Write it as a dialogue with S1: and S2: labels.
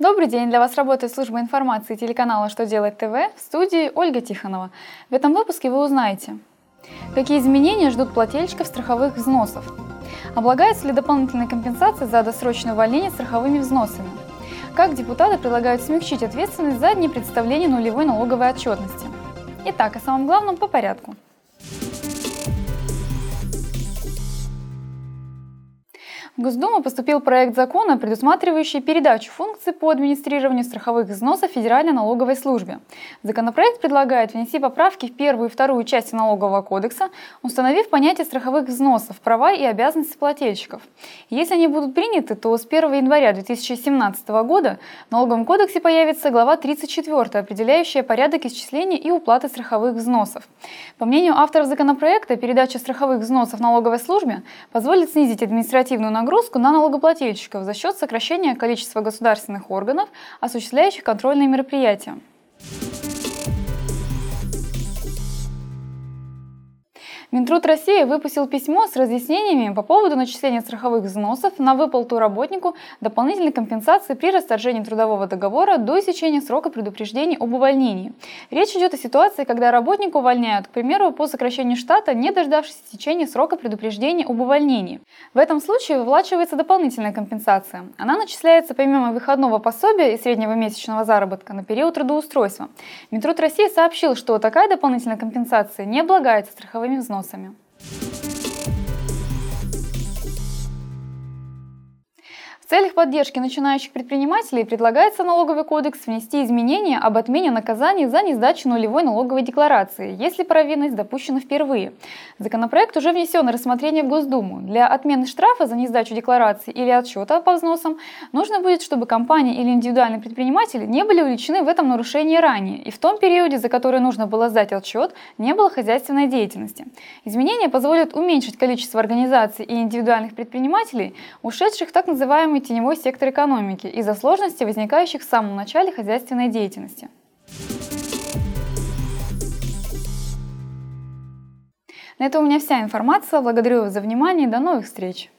S1: Добрый день! Для вас работает служба информации телеканала «Что делать ТВ» в студии Ольга Тихонова. В этом выпуске вы узнаете, какие изменения ждут плательщиков страховых взносов, облагается ли дополнительная компенсация за досрочное увольнение страховыми взносами, как депутаты предлагают смягчить ответственность за непредставление нулевой налоговой отчетности. Итак, о самом главном по порядку. Госдуму поступил проект закона, предусматривающий передачу функций по администрированию страховых взносов Федеральной налоговой службе. Законопроект предлагает внести поправки в первую и вторую части налогового кодекса, установив понятие страховых взносов, права и обязанности плательщиков. Если они будут приняты, то с 1 января 2017 года в налоговом кодексе появится глава 34, определяющая порядок исчисления и уплаты страховых взносов. По мнению авторов законопроекта, передача страховых взносов налоговой службе позволит снизить административную нагрузку нагрузку на налогоплательщиков за счет сокращения количества государственных органов, осуществляющих контрольные мероприятия. Минтруд России выпустил письмо с разъяснениями по поводу начисления страховых взносов на выплату работнику дополнительной компенсации при расторжении трудового договора до истечения срока предупреждения об увольнении. Речь идет о ситуации, когда работника увольняют, к примеру, по сокращению штата, не дождавшись истечения срока предупреждения об увольнении. В этом случае выплачивается дополнительная компенсация. Она начисляется помимо выходного пособия и среднего месячного заработка на период трудоустройства. Минтруд России сообщил, что такая дополнительная компенсация не облагается страховыми взносами В целях поддержки начинающих предпринимателей предлагается налоговый кодекс внести изменения об отмене наказаний за несдачу нулевой налоговой декларации, если провинность допущена впервые. Законопроект уже внесен на рассмотрение в Госдуму. Для отмены штрафа за несдачу декларации или отчета по взносам нужно будет, чтобы компания или индивидуальный предприниматель не были увлечены в этом нарушении ранее, и в том периоде, за который нужно было сдать отчет, не было хозяйственной деятельности. Изменения позволят уменьшить количество организаций и индивидуальных предпринимателей, ушедших так называемый самый теневой сектор экономики из-за сложностей, возникающих в самом начале хозяйственной деятельности. На этом у меня вся информация. Благодарю вас за внимание и до новых встреч!